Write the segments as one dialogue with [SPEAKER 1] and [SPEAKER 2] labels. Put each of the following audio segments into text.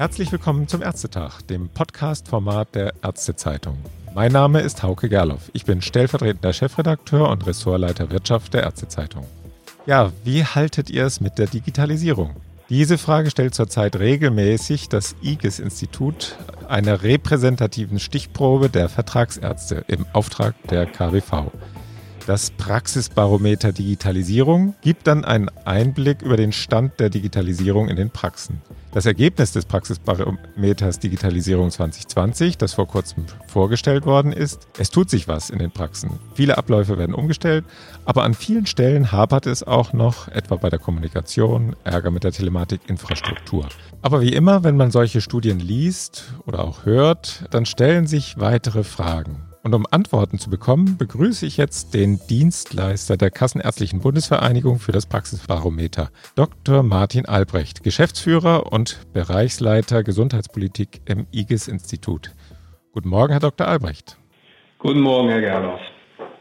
[SPEAKER 1] Herzlich willkommen zum Ärztetag, dem Podcast-Format der Ärztezeitung. Mein Name ist Hauke Gerloff. Ich bin stellvertretender Chefredakteur und Ressortleiter Wirtschaft der Ärztezeitung. Ja, wie haltet ihr es mit der Digitalisierung? Diese Frage stellt zurzeit regelmäßig das IGES-Institut einer repräsentativen Stichprobe der Vertragsärzte im Auftrag der KWV. Das Praxisbarometer Digitalisierung gibt dann einen Einblick über den Stand der Digitalisierung in den Praxen. Das Ergebnis des Praxisbarometers Digitalisierung 2020, das vor kurzem vorgestellt worden ist, es tut sich was in den Praxen. Viele Abläufe werden umgestellt, aber an vielen Stellen hapert es auch noch, etwa bei der Kommunikation, Ärger mit der Telematikinfrastruktur. Aber wie immer, wenn man solche Studien liest oder auch hört, dann stellen sich weitere Fragen. Und um Antworten zu bekommen, begrüße ich jetzt den Dienstleister der Kassenärztlichen Bundesvereinigung für das Praxisbarometer, Dr. Martin Albrecht, Geschäftsführer und Bereichsleiter Gesundheitspolitik im IGES-Institut. Guten Morgen, Herr Dr. Albrecht.
[SPEAKER 2] Guten Morgen, Herr Gerloff.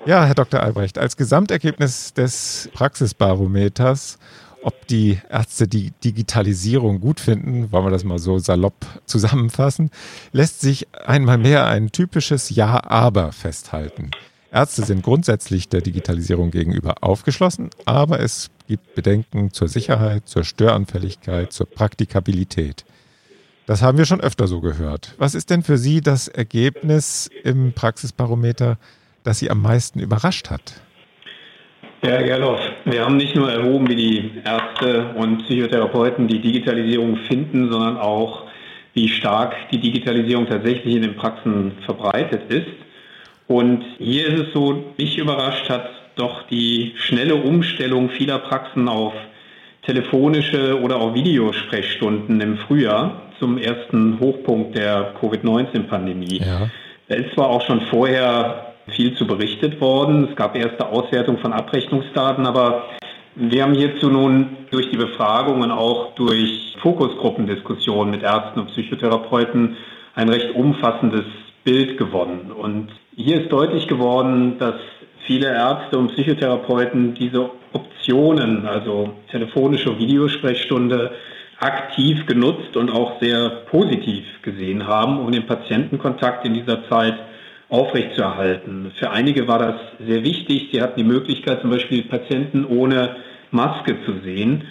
[SPEAKER 1] Ja, Herr Dr. Albrecht, als Gesamtergebnis des Praxisbarometers ob die Ärzte die Digitalisierung gut finden, wollen wir das mal so salopp zusammenfassen, lässt sich einmal mehr ein typisches Ja-Aber festhalten. Ärzte sind grundsätzlich der Digitalisierung gegenüber aufgeschlossen, aber es gibt Bedenken zur Sicherheit, zur Störanfälligkeit, zur Praktikabilität. Das haben wir schon öfter so gehört. Was ist denn für Sie das Ergebnis im Praxisbarometer, das Sie am meisten überrascht hat?
[SPEAKER 2] Ja, Herr Gerloff, wir haben nicht nur erhoben, wie die Ärzte und Psychotherapeuten die Digitalisierung finden, sondern auch, wie stark die Digitalisierung tatsächlich in den Praxen verbreitet ist. Und hier ist es so, mich überrascht hat doch die schnelle Umstellung vieler Praxen auf telefonische oder auch Videosprechstunden im Frühjahr zum ersten Hochpunkt der Covid-19-Pandemie. Ja. Da ist zwar auch schon vorher viel zu berichtet worden. Es gab erste Auswertung von Abrechnungsdaten, aber wir haben hierzu nun durch die Befragung und auch durch Fokusgruppendiskussionen mit Ärzten und Psychotherapeuten ein recht umfassendes Bild gewonnen. Und hier ist deutlich geworden, dass viele Ärzte und Psychotherapeuten diese Optionen, also telefonische Videosprechstunde, aktiv genutzt und auch sehr positiv gesehen haben, um den Patientenkontakt in dieser Zeit aufrechtzuerhalten. Für einige war das sehr wichtig. Sie hatten die Möglichkeit, zum Beispiel Patienten ohne Maske zu sehen.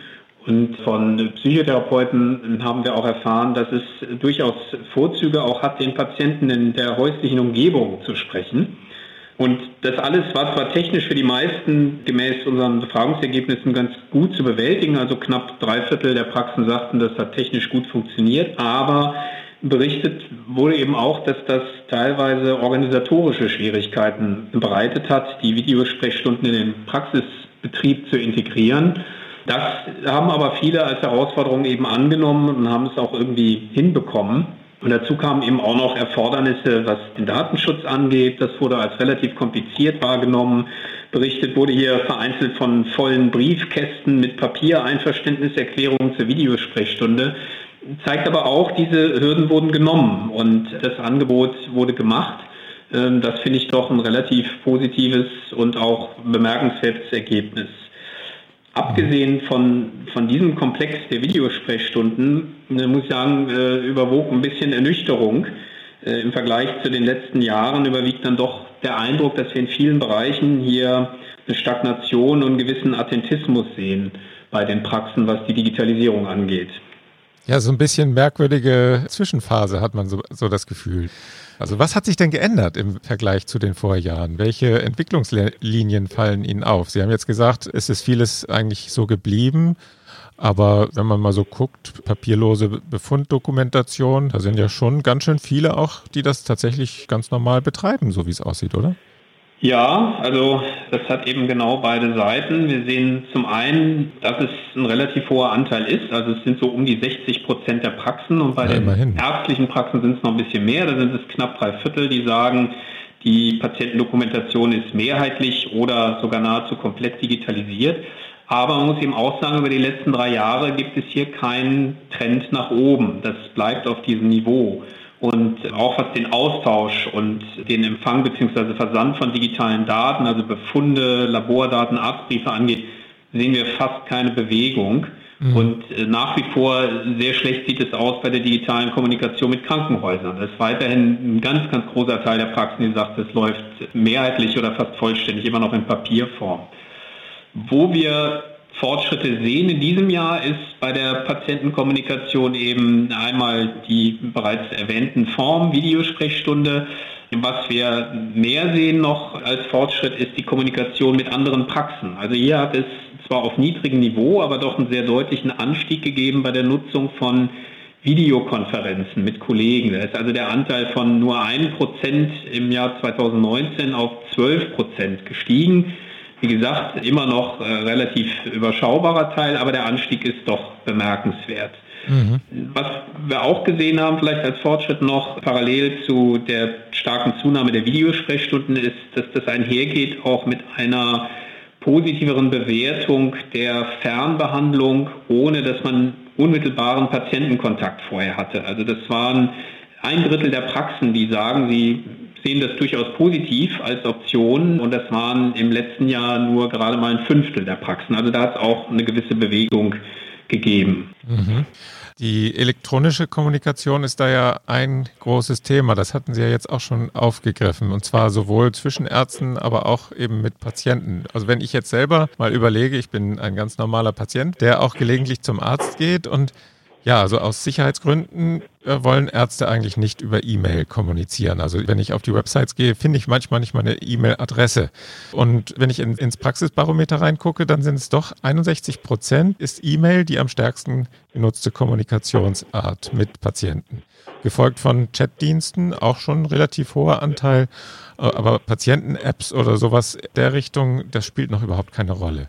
[SPEAKER 2] Und von Psychotherapeuten haben wir auch erfahren, dass es durchaus Vorzüge auch hat, den Patienten in der häuslichen Umgebung zu sprechen. Und das alles war zwar technisch für die meisten gemäß unseren Befragungsergebnissen ganz gut zu bewältigen. Also knapp drei Viertel der Praxen sagten, das hat technisch gut funktioniert. Aber berichtet wurde eben auch, dass das teilweise organisatorische Schwierigkeiten bereitet hat, die Videosprechstunden in den Praxisbetrieb zu integrieren. Das haben aber viele als Herausforderung eben angenommen und haben es auch irgendwie hinbekommen. Und dazu kamen eben auch noch Erfordernisse, was den Datenschutz angeht. Das wurde als relativ kompliziert wahrgenommen. Berichtet wurde hier vereinzelt von vollen Briefkästen mit Papiereinverständniserklärungen zur Videosprechstunde zeigt aber auch, diese Hürden wurden genommen und das Angebot wurde gemacht. Ähm, das finde ich doch ein relativ positives und auch bemerkenswertes Ergebnis. Abgesehen von, von diesem Komplex der Videosprechstunden, äh, muss ich sagen, äh, überwog ein bisschen Ernüchterung. Äh, Im Vergleich zu den letzten Jahren überwiegt dann doch der Eindruck, dass wir in vielen Bereichen hier eine Stagnation und einen gewissen Attentismus sehen bei den Praxen, was die Digitalisierung angeht.
[SPEAKER 1] Ja, so ein bisschen merkwürdige Zwischenphase hat man so, so das Gefühl. Also was hat sich denn geändert im Vergleich zu den Vorjahren? Welche Entwicklungslinien fallen Ihnen auf? Sie haben jetzt gesagt, es ist vieles eigentlich so geblieben. Aber wenn man mal so guckt, papierlose Befunddokumentation, da sind ja schon ganz schön viele auch, die das tatsächlich ganz normal betreiben, so wie es aussieht, oder?
[SPEAKER 2] Ja, also das hat eben genau beide Seiten. Wir sehen zum einen, dass es ein relativ hoher Anteil ist. Also es sind so um die 60 Prozent der Praxen und bei ja, den immerhin. ärztlichen Praxen sind es noch ein bisschen mehr. Da sind es knapp drei Viertel, die sagen, die Patientendokumentation ist mehrheitlich oder sogar nahezu komplett digitalisiert. Aber man muss eben auch sagen, über die letzten drei Jahre gibt es hier keinen Trend nach oben. Das bleibt auf diesem Niveau. Und auch was den Austausch und den Empfang bzw. Versand von digitalen Daten, also Befunde, Labordaten, Arztbriefe angeht, sehen wir fast keine Bewegung. Mhm. Und äh, nach wie vor sehr schlecht sieht es aus bei der digitalen Kommunikation mit Krankenhäusern. Das ist weiterhin ein ganz, ganz großer Teil der Praxen, die sagt, es läuft mehrheitlich oder fast vollständig immer noch in Papierform. Wo wir Fortschritte sehen in diesem Jahr ist bei der Patientenkommunikation eben einmal die bereits erwähnten Form, Videosprechstunde. Was wir mehr sehen noch als Fortschritt ist die Kommunikation mit anderen Praxen. Also hier hat es zwar auf niedrigem Niveau, aber doch einen sehr deutlichen Anstieg gegeben bei der Nutzung von Videokonferenzen mit Kollegen. Da ist also der Anteil von nur 1% im Jahr 2019 auf 12% gestiegen. Wie gesagt, immer noch äh, relativ überschaubarer Teil, aber der Anstieg ist doch bemerkenswert. Mhm. Was wir auch gesehen haben, vielleicht als Fortschritt noch parallel zu der starken Zunahme der Videosprechstunden, ist, dass das einhergeht auch mit einer positiveren Bewertung der Fernbehandlung, ohne dass man unmittelbaren Patientenkontakt vorher hatte. Also das waren ein Drittel der Praxen, die sagen, sie sehen das durchaus positiv als Option und das waren im letzten Jahr nur gerade mal ein Fünftel der Praxen. Also da hat es auch eine gewisse Bewegung gegeben.
[SPEAKER 1] Mhm. Die elektronische Kommunikation ist da ja ein großes Thema. Das hatten Sie ja jetzt auch schon aufgegriffen. Und zwar sowohl zwischen Ärzten, aber auch eben mit Patienten. Also wenn ich jetzt selber mal überlege, ich bin ein ganz normaler Patient, der auch gelegentlich zum Arzt geht und ja, also aus Sicherheitsgründen wollen Ärzte eigentlich nicht über E-Mail kommunizieren. Also wenn ich auf die Websites gehe, finde ich manchmal nicht meine E-Mail-Adresse. Und wenn ich in, ins Praxisbarometer reingucke, dann sind es doch 61 Prozent ist E-Mail die am stärksten genutzte Kommunikationsart mit Patienten. Gefolgt von Chatdiensten, auch schon relativ hoher Anteil. Äh, aber Patienten-Apps oder sowas der Richtung, das spielt noch überhaupt keine Rolle.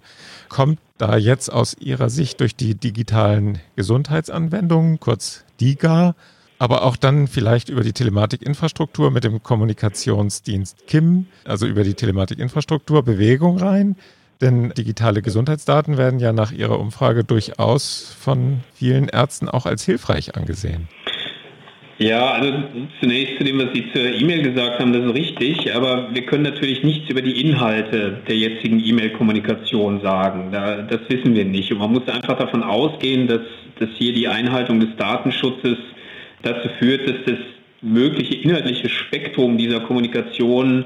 [SPEAKER 1] Kommt da jetzt aus Ihrer Sicht durch die digitalen Gesundheitsanwendungen, kurz DIGA, aber auch dann vielleicht über die Telematikinfrastruktur mit dem Kommunikationsdienst KIM, also über die Telematikinfrastruktur Bewegung rein? Denn digitale Gesundheitsdaten werden ja nach Ihrer Umfrage durchaus von vielen Ärzten auch als hilfreich angesehen.
[SPEAKER 2] Ja, also zunächst zu dem, was Sie zur E-Mail gesagt haben, das ist richtig, aber wir können natürlich nichts über die Inhalte der jetzigen E-Mail-Kommunikation sagen. Da, das wissen wir nicht. Und man muss einfach davon ausgehen, dass, dass hier die Einhaltung des Datenschutzes dazu führt, dass das mögliche inhaltliche Spektrum dieser Kommunikation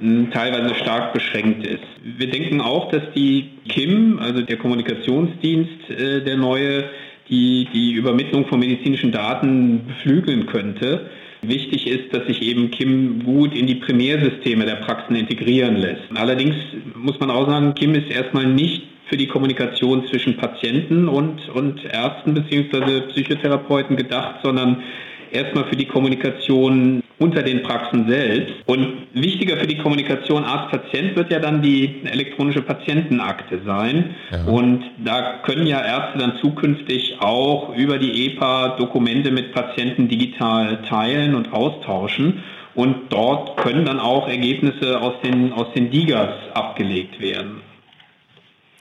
[SPEAKER 2] hm, teilweise stark beschränkt ist. Wir denken auch, dass die KIM, also der Kommunikationsdienst, äh, der neue, die die Übermittlung von medizinischen Daten beflügeln könnte. Wichtig ist, dass sich eben KIM gut in die Primärsysteme der Praxen integrieren lässt. Allerdings muss man auch sagen, KIM ist erstmal nicht für die Kommunikation zwischen Patienten und, und Ärzten bzw. Psychotherapeuten gedacht, sondern erstmal für die Kommunikation unter den Praxen selbst. Und wichtiger für die Kommunikation Arzt-Patient wird ja dann die elektronische Patientenakte sein. Ja. Und da können ja Ärzte dann zukünftig auch über die EPA Dokumente mit Patienten digital teilen und austauschen. Und dort können dann auch Ergebnisse aus den, aus den DIGAs abgelegt werden.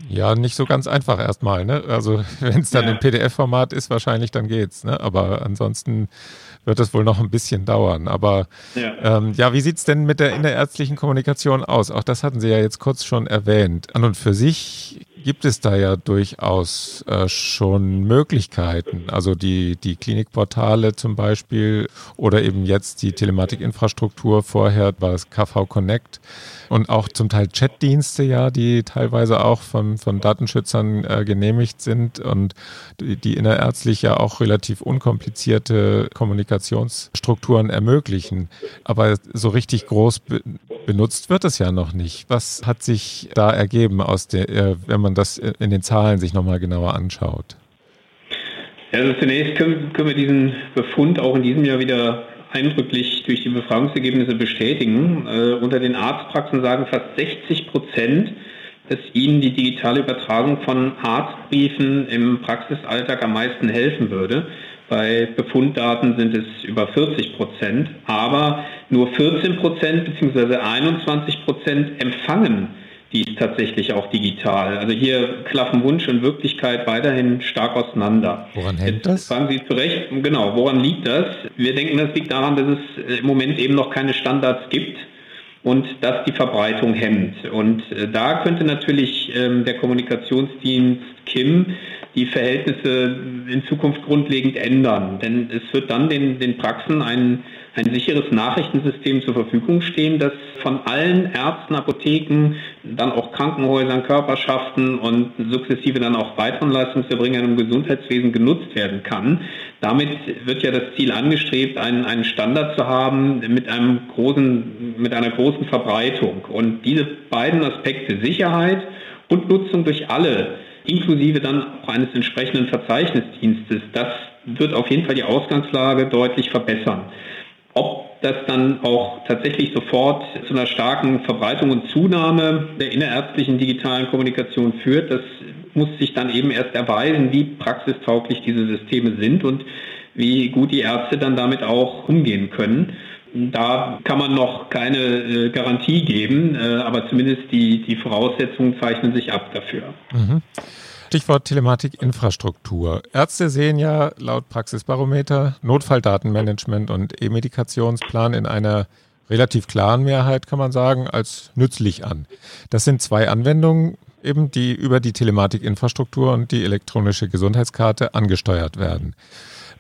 [SPEAKER 1] Ja, nicht so ganz einfach erstmal. Ne? Also wenn es dann ja. im PDF-Format ist, wahrscheinlich dann geht's. Ne? Aber ansonsten wird es wohl noch ein bisschen dauern. Aber ja, ähm, ja wie sieht's denn mit der innerärztlichen Kommunikation aus? Auch das hatten Sie ja jetzt kurz schon erwähnt. An und für sich gibt es da ja durchaus äh, schon Möglichkeiten. Also die, die Klinikportale zum Beispiel oder eben jetzt die Telematikinfrastruktur. Vorher war es KV Connect und auch zum Teil Chatdienste ja, die teilweise auch von, von Datenschützern äh, genehmigt sind und die, die innerärztlich ja auch relativ unkomplizierte Kommunikationsstrukturen ermöglichen. Aber so richtig groß benutzt wird es ja noch nicht. Was hat sich da ergeben aus der, äh, wenn man das in den Zahlen sich nochmal genauer anschaut?
[SPEAKER 2] Also zunächst können, können wir diesen Befund auch in diesem Jahr wieder eindrücklich durch die Befragungsergebnisse bestätigen. Äh, unter den Arztpraxen sagen fast 60 Prozent, dass ihnen die digitale Übertragung von Arztbriefen im Praxisalltag am meisten helfen würde. Bei Befunddaten sind es über 40 Prozent, aber nur 14 Prozent bzw. 21 Prozent empfangen die ist tatsächlich auch digital. Also hier klaffen Wunsch und Wirklichkeit weiterhin stark auseinander.
[SPEAKER 1] Woran hängt das?
[SPEAKER 2] Fragen Sie zurecht, genau, woran liegt das? Wir denken, das liegt daran, dass es im Moment eben noch keine Standards gibt und das die Verbreitung hemmt. Und äh, da könnte natürlich ähm, der Kommunikationsdienst KIM die Verhältnisse in Zukunft grundlegend ändern. Denn es wird dann den, den Praxen ein, ein sicheres Nachrichtensystem zur Verfügung stehen, das von allen Ärzten, Apotheken, dann auch Krankenhäusern, Körperschaften und sukzessive dann auch weiteren Leistungserbringern im Gesundheitswesen genutzt werden kann. Damit wird ja das Ziel angestrebt, einen, einen Standard zu haben mit einem großen, mit einer großen Verbreitung. Und diese beiden Aspekte Sicherheit und Nutzung durch alle inklusive dann auch eines entsprechenden Verzeichnisdienstes. Das wird auf jeden Fall die Ausgangslage deutlich verbessern. Ob das dann auch tatsächlich sofort zu einer starken Verbreitung und Zunahme der innerärztlichen digitalen Kommunikation führt, das muss sich dann eben erst erweisen, wie praxistauglich diese Systeme sind und wie gut die Ärzte dann damit auch umgehen können. Da kann man noch keine äh, Garantie geben, äh, aber zumindest die, die Voraussetzungen zeichnen sich ab dafür. Mhm.
[SPEAKER 1] Stichwort Telematikinfrastruktur. Ärzte sehen ja laut Praxisbarometer Notfalldatenmanagement und E-Medikationsplan in einer relativ klaren Mehrheit, kann man sagen, als nützlich an. Das sind zwei Anwendungen, eben die über die Telematikinfrastruktur und die elektronische Gesundheitskarte angesteuert werden.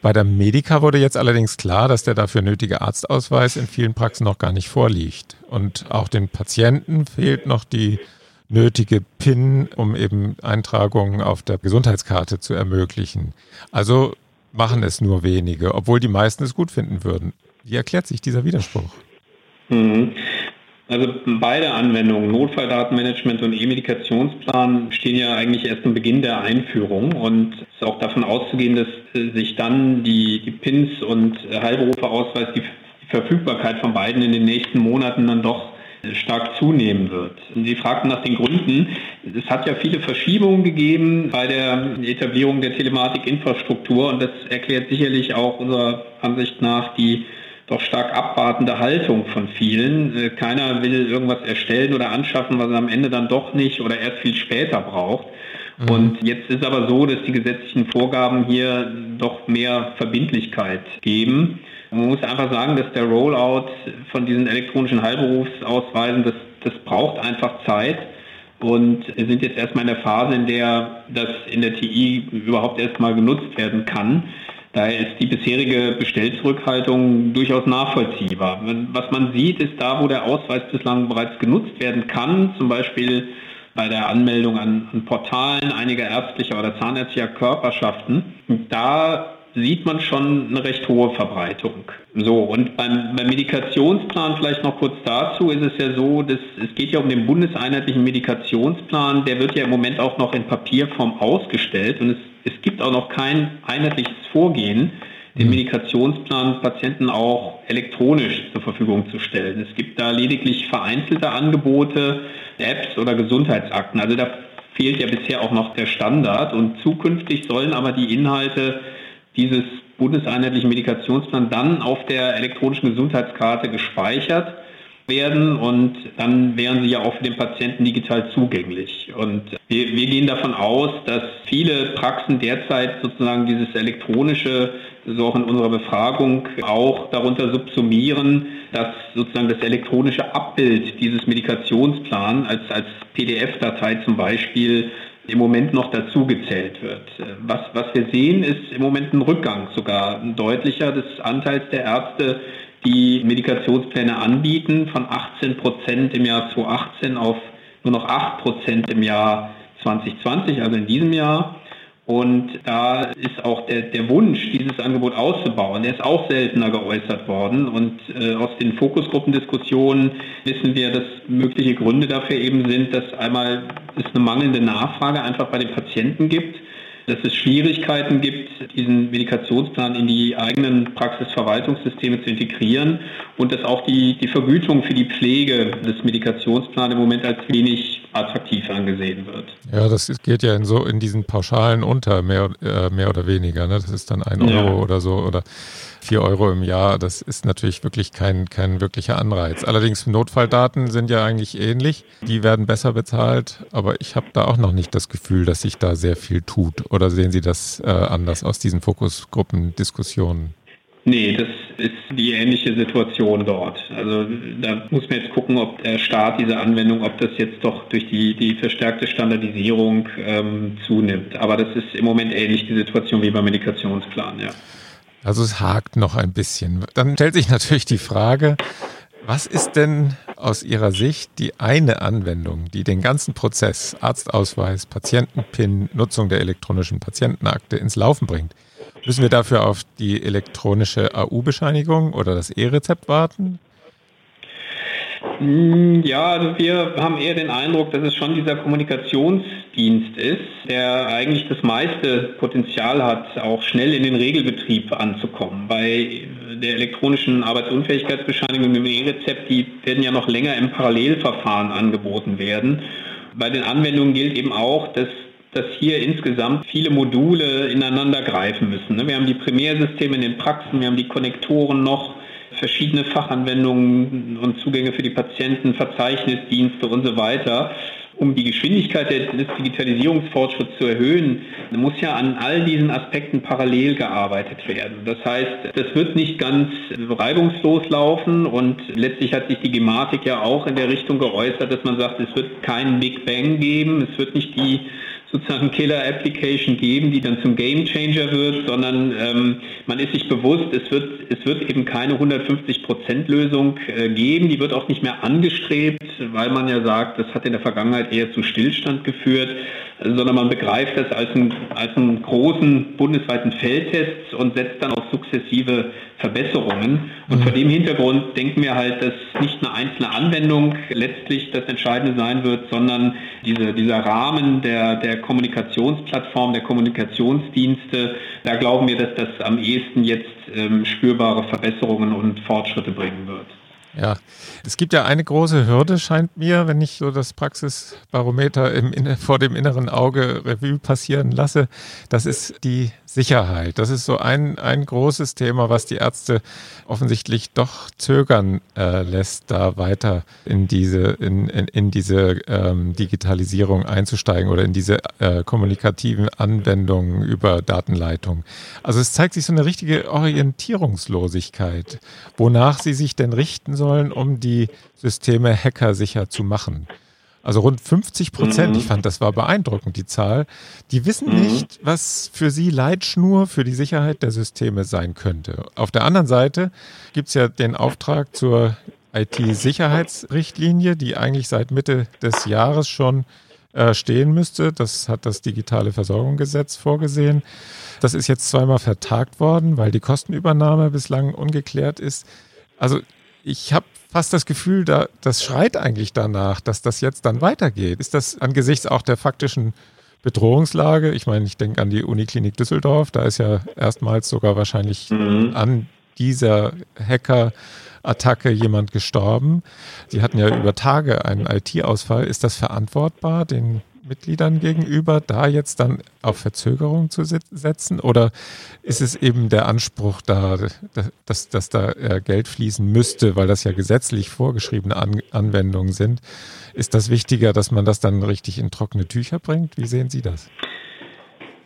[SPEAKER 1] Bei der Medica wurde jetzt allerdings klar, dass der dafür nötige Arztausweis in vielen Praxen noch gar nicht vorliegt. Und auch den Patienten fehlt noch die nötige PIN, um eben Eintragungen auf der Gesundheitskarte zu ermöglichen. Also machen es nur wenige, obwohl die meisten es gut finden würden. Wie erklärt sich dieser Widerspruch?
[SPEAKER 2] Mhm. Also beide Anwendungen, Notfalldatenmanagement und E-Medikationsplan, stehen ja eigentlich erst am Beginn der Einführung und es ist auch davon auszugehen, dass äh, sich dann die, die PINs und Heilberuferausweis, die Verfügbarkeit von beiden in den nächsten Monaten dann doch stark zunehmen wird. Sie fragten nach den Gründen. Es hat ja viele Verschiebungen gegeben bei der Etablierung der Telematikinfrastruktur und das erklärt sicherlich auch unserer Ansicht nach die doch stark abwartende Haltung von vielen. Äh, keiner will irgendwas erstellen oder anschaffen, was er am Ende dann doch nicht oder erst viel später braucht. Mhm. Und jetzt ist aber so, dass die gesetzlichen Vorgaben hier doch mehr Verbindlichkeit geben. Man muss einfach sagen, dass der Rollout von diesen elektronischen Heilberufsausweisen, das, das braucht einfach Zeit. Und sind jetzt erstmal in der Phase, in der das in der TI überhaupt erstmal genutzt werden kann. Daher ist die bisherige Bestellzurückhaltung durchaus nachvollziehbar. Was man sieht, ist da, wo der Ausweis bislang bereits genutzt werden kann, zum Beispiel bei der Anmeldung an, Portalen einiger ärztlicher oder zahnärztlicher Körperschaften. Da sieht man schon eine recht hohe Verbreitung. So, und beim, beim Medikationsplan vielleicht noch kurz dazu ist es ja so, dass es geht ja um den bundeseinheitlichen Medikationsplan, der wird ja im Moment auch noch in Papierform ausgestellt und es, es gibt auch noch kein einheitliches Vorgehen, den mhm. Medikationsplan Patienten auch elektronisch zur Verfügung zu stellen. Es gibt da lediglich vereinzelte Angebote, Apps oder Gesundheitsakten. Also da fehlt ja bisher auch noch der Standard und zukünftig sollen aber die Inhalte dieses bundeseinheitlichen Medikationsplan dann auf der elektronischen Gesundheitskarte gespeichert werden und dann wären sie ja auch für den Patienten digital zugänglich. Und wir, wir gehen davon aus, dass viele Praxen derzeit sozusagen dieses elektronische, so auch in unserer Befragung, auch darunter subsumieren, dass sozusagen das elektronische Abbild dieses Medikationsplans als, als PDF-Datei zum Beispiel im Moment noch dazugezählt wird. Was, was wir sehen, ist im Moment ein Rückgang sogar ein deutlicher des Anteils der Ärzte, die Medikationspläne anbieten, von 18 Prozent im Jahr 2018 auf nur noch 8 Prozent im Jahr 2020, also in diesem Jahr. Und da ist auch der, der Wunsch, dieses Angebot auszubauen, der ist auch seltener geäußert worden. Und äh, aus den Fokusgruppendiskussionen wissen wir, dass mögliche Gründe dafür eben sind, dass einmal es eine mangelnde Nachfrage einfach bei den Patienten gibt dass es Schwierigkeiten gibt, diesen Medikationsplan in die eigenen Praxisverwaltungssysteme zu integrieren und dass auch die, die Vergütung für die Pflege des Medikationsplans im Moment als wenig attraktiv angesehen wird.
[SPEAKER 1] Ja, das geht ja in so in diesen Pauschalen unter, mehr, äh, mehr oder weniger. Ne? Das ist dann ein Euro ja. oder so oder vier Euro im Jahr. Das ist natürlich wirklich kein, kein wirklicher Anreiz. Allerdings Notfalldaten sind ja eigentlich ähnlich. Die werden besser bezahlt, aber ich habe da auch noch nicht das Gefühl, dass sich da sehr viel tut. Oder sehen Sie das äh, anders aus diesen Fokusgruppen-Diskussionen?
[SPEAKER 2] Nee, das ist die ähnliche Situation dort. Also da muss man jetzt gucken, ob der Staat diese Anwendung, ob das jetzt doch durch die, die verstärkte Standardisierung ähm, zunimmt. Aber das ist im Moment ähnlich die Situation wie beim Medikationsplan, ja.
[SPEAKER 1] Also es hakt noch ein bisschen. Dann stellt sich natürlich die Frage, was ist denn aus Ihrer Sicht die eine Anwendung, die den ganzen Prozess, Arztausweis, Patientenpin, Nutzung der elektronischen Patientenakte ins Laufen bringt? Müssen wir dafür auf die elektronische AU-Bescheinigung oder das E-Rezept warten?
[SPEAKER 2] Hm, ja, also wir haben eher den Eindruck, dass es schon dieser Kommunikationsdienst ist, der eigentlich das meiste Potenzial hat, auch schnell in den Regelbetrieb anzukommen. Bei der elektronischen Arbeitsunfähigkeitsbescheinigung mit dem E-Rezept, die werden ja noch länger im Parallelverfahren angeboten werden. Bei den Anwendungen gilt eben auch, dass dass hier insgesamt viele Module ineinander greifen müssen. Ne? Wir haben die Primärsysteme in den Praxen, wir haben die Konnektoren noch, verschiedene Fachanwendungen und Zugänge für die Patienten, Verzeichnisdienste und so weiter. Um die Geschwindigkeit des Digitalisierungsfortschritts zu erhöhen, muss ja an all diesen Aspekten parallel gearbeitet werden. Das heißt, das wird nicht ganz reibungslos laufen und letztlich hat sich die Gematik ja auch in der Richtung geäußert, dass man sagt, es wird keinen Big Bang geben, es wird nicht die sozusagen Killer-Application geben, die dann zum Game Changer wird, sondern ähm, man ist sich bewusst, es wird, es wird eben keine 150-Prozent-Lösung äh, geben, die wird auch nicht mehr angestrebt, weil man ja sagt, das hat in der Vergangenheit eher zu Stillstand geführt, sondern man begreift das als einen, als einen großen bundesweiten Feldtest und setzt dann auf sukzessive Verbesserungen. Und mhm. vor dem Hintergrund denken wir halt, dass nicht eine einzelne Anwendung letztlich das Entscheidende sein wird, sondern diese, dieser Rahmen der, der Kommunikationsplattform, der Kommunikationsdienste, da glauben wir, dass das am ehesten jetzt ähm, spürbare Verbesserungen und Fortschritte bringen wird.
[SPEAKER 1] Ja, es gibt ja eine große Hürde, scheint mir, wenn ich so das Praxisbarometer im, vor dem inneren Auge Revue passieren lasse. Das ist die Sicherheit. Das ist so ein, ein großes Thema, was die Ärzte offensichtlich doch zögern äh, lässt, da weiter in diese, in, in, in diese ähm, Digitalisierung einzusteigen oder in diese äh, kommunikativen Anwendungen über Datenleitung. Also es zeigt sich so eine richtige Orientierungslosigkeit, wonach sie sich denn richten sollen, um die Systeme hackersicher zu machen. Also rund 50 Prozent, mhm. ich fand, das war beeindruckend, die Zahl, die wissen mhm. nicht, was für sie Leitschnur für die Sicherheit der Systeme sein könnte. Auf der anderen Seite gibt es ja den Auftrag zur IT-Sicherheitsrichtlinie, die eigentlich seit Mitte des Jahres schon äh, stehen müsste. Das hat das digitale Versorgungsgesetz vorgesehen. Das ist jetzt zweimal vertagt worden, weil die Kostenübernahme bislang ungeklärt ist. Also ich habe fast das Gefühl, da, das schreit eigentlich danach, dass das jetzt dann weitergeht. Ist das angesichts auch der faktischen Bedrohungslage? Ich meine, ich denke an die Uniklinik Düsseldorf, da ist ja erstmals sogar wahrscheinlich mhm. an dieser Hacker-Attacke jemand gestorben. Sie hatten ja über Tage einen IT-Ausfall. Ist das verantwortbar, den Mitgliedern gegenüber, da jetzt dann auf Verzögerung zu setzen? Oder ist es eben der Anspruch da, dass, dass da äh, Geld fließen müsste, weil das ja gesetzlich vorgeschriebene An Anwendungen sind? Ist das wichtiger, dass man das dann richtig in trockene Tücher bringt? Wie sehen Sie das?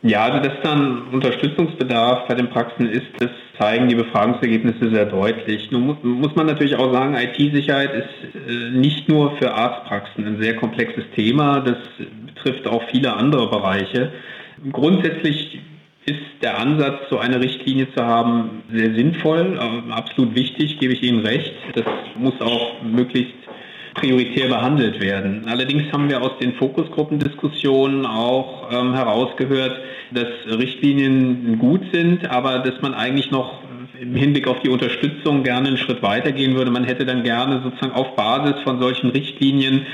[SPEAKER 2] Ja, also dass dann Unterstützungsbedarf bei den Praxen ist, das zeigen die Befragungsergebnisse sehr deutlich. Nun muss, muss man natürlich auch sagen, IT-Sicherheit ist äh, nicht nur für Arztpraxen ein sehr komplexes Thema, das betrifft auch viele andere Bereiche. Grundsätzlich ist der Ansatz, so eine Richtlinie zu haben, sehr sinnvoll, äh, absolut wichtig, gebe ich Ihnen recht. Das muss auch möglichst prioritär behandelt werden. Allerdings haben wir aus den Fokusgruppendiskussionen auch ähm, herausgehört, dass Richtlinien gut sind, aber dass man eigentlich noch im Hinblick auf die Unterstützung gerne einen Schritt weitergehen würde. Man hätte dann gerne sozusagen auf Basis von solchen Richtlinien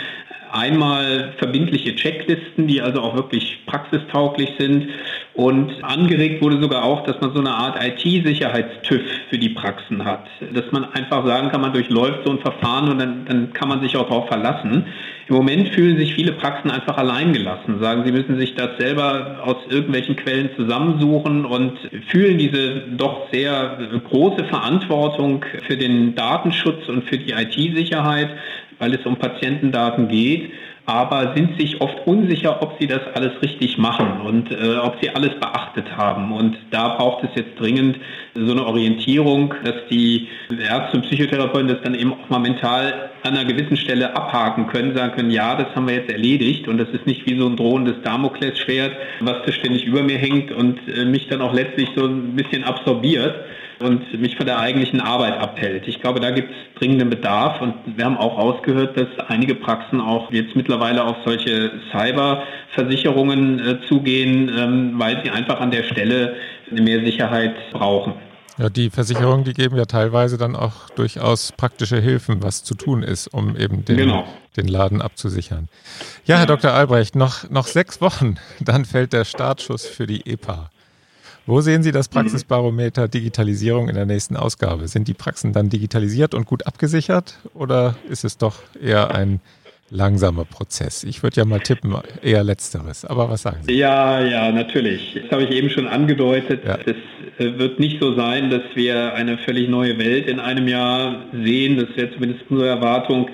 [SPEAKER 2] einmal verbindliche Checklisten, die also auch wirklich praxistauglich sind. Und angeregt wurde sogar auch, dass man so eine Art IT-Sicherheitstüv für die Praxen hat. Dass man einfach sagen kann, man durchläuft so ein Verfahren und dann, dann kann man sich auch darauf verlassen. Im Moment fühlen sich viele Praxen einfach alleingelassen, sagen, sie müssen sich das selber aus irgendwelchen Quellen zusammensuchen und fühlen diese doch sehr große Verantwortung für den Datenschutz und für die IT-Sicherheit weil es um Patientendaten geht. aber sind sich oft unsicher, ob sie das alles richtig machen und äh, ob sie alles beachtet haben. Und da braucht es jetzt dringend so eine Orientierung, dass die Ärzte und Psychotherapeuten das dann eben auch mal mental an einer gewissen Stelle abhaken können, sagen können, ja, das haben wir jetzt erledigt und das ist nicht wie so ein drohendes Damoklesschwert, was da ständig über mir hängt und äh, mich dann auch letztlich so ein bisschen absorbiert und mich von der eigentlichen Arbeit abhält. Ich glaube, da gibt es dringenden Bedarf und wir haben auch ausgehört, dass einige Praxen auch jetzt mittlerweile auf solche Cyberversicherungen äh, zugehen, ähm, weil sie einfach an der Stelle mehr Sicherheit brauchen.
[SPEAKER 1] Ja, die Versicherungen, die geben ja teilweise dann auch durchaus praktische Hilfen, was zu tun ist, um eben den, genau. den Laden abzusichern. Ja, Herr Dr. Albrecht, noch, noch sechs Wochen, dann fällt der Startschuss für die EPA. Wo sehen Sie das Praxisbarometer Digitalisierung in der nächsten Ausgabe? Sind die Praxen dann digitalisiert und gut abgesichert oder ist es doch eher ein langsamer Prozess? Ich würde ja mal tippen, eher letzteres. Aber was sagen Sie?
[SPEAKER 2] Ja, ja, natürlich. Das habe ich eben schon angedeutet. Ja. Es äh, wird nicht so sein, dass wir eine völlig neue Welt in einem Jahr sehen. Das wäre zumindest unsere Erwartung.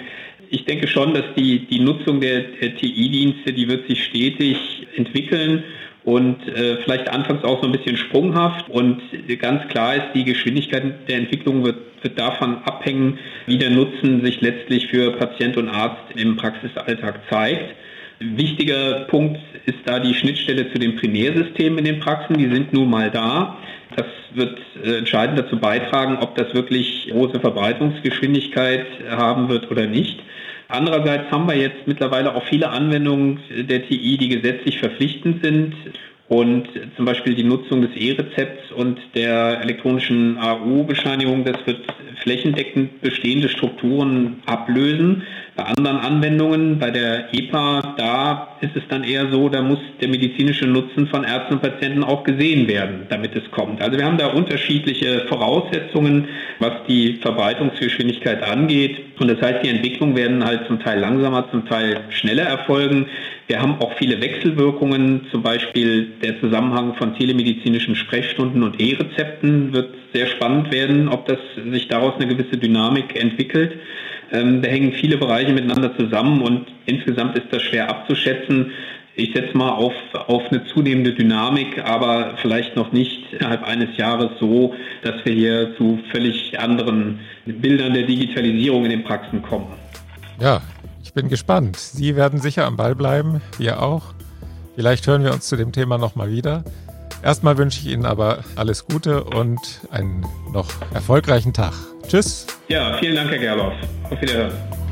[SPEAKER 2] Ich denke schon, dass die, die Nutzung der, der TI-Dienste, die wird sich stetig entwickeln und äh, vielleicht anfangs auch so ein bisschen sprunghaft. Und ganz klar ist, die Geschwindigkeit der Entwicklung wird, wird davon abhängen, wie der Nutzen sich letztlich für Patient und Arzt im Praxisalltag zeigt. Wichtiger Punkt ist da die Schnittstelle zu den Primärsystemen in den Praxen. Die sind nun mal da. Das wird äh, entscheidend dazu beitragen, ob das wirklich große Verbreitungsgeschwindigkeit haben wird oder nicht. Andererseits haben wir jetzt mittlerweile auch viele Anwendungen der TI, die gesetzlich verpflichtend sind. Und zum Beispiel die Nutzung des E-Rezepts und der elektronischen AU-Bescheinigung, das wird flächendeckend bestehende Strukturen ablösen. Bei anderen Anwendungen, bei der EPA, da ist es dann eher so, da muss der medizinische Nutzen von Ärzten und Patienten auch gesehen werden, damit es kommt. Also wir haben da unterschiedliche Voraussetzungen, was die Verbreitungsgeschwindigkeit angeht. Und das heißt, die Entwicklungen werden halt zum Teil langsamer, zum Teil schneller erfolgen. Wir haben auch viele Wechselwirkungen, zum Beispiel der Zusammenhang von telemedizinischen Sprechstunden und E-Rezepten wird sehr spannend werden, ob das sich daraus eine gewisse Dynamik entwickelt. Ähm, da hängen viele Bereiche miteinander zusammen und insgesamt ist das schwer abzuschätzen. Ich setze mal auf, auf eine zunehmende Dynamik, aber vielleicht noch nicht innerhalb eines Jahres so, dass wir hier zu völlig anderen Bildern der Digitalisierung in den Praxen kommen.
[SPEAKER 1] Ja, ich bin gespannt. Sie werden sicher am Ball bleiben, wir auch. Vielleicht hören wir uns zu dem Thema nochmal wieder. Erstmal wünsche ich Ihnen aber alles Gute und einen noch erfolgreichen Tag. Tschüss.
[SPEAKER 2] Ja, vielen Dank, Herr Gerloff. Auf Wiederhören.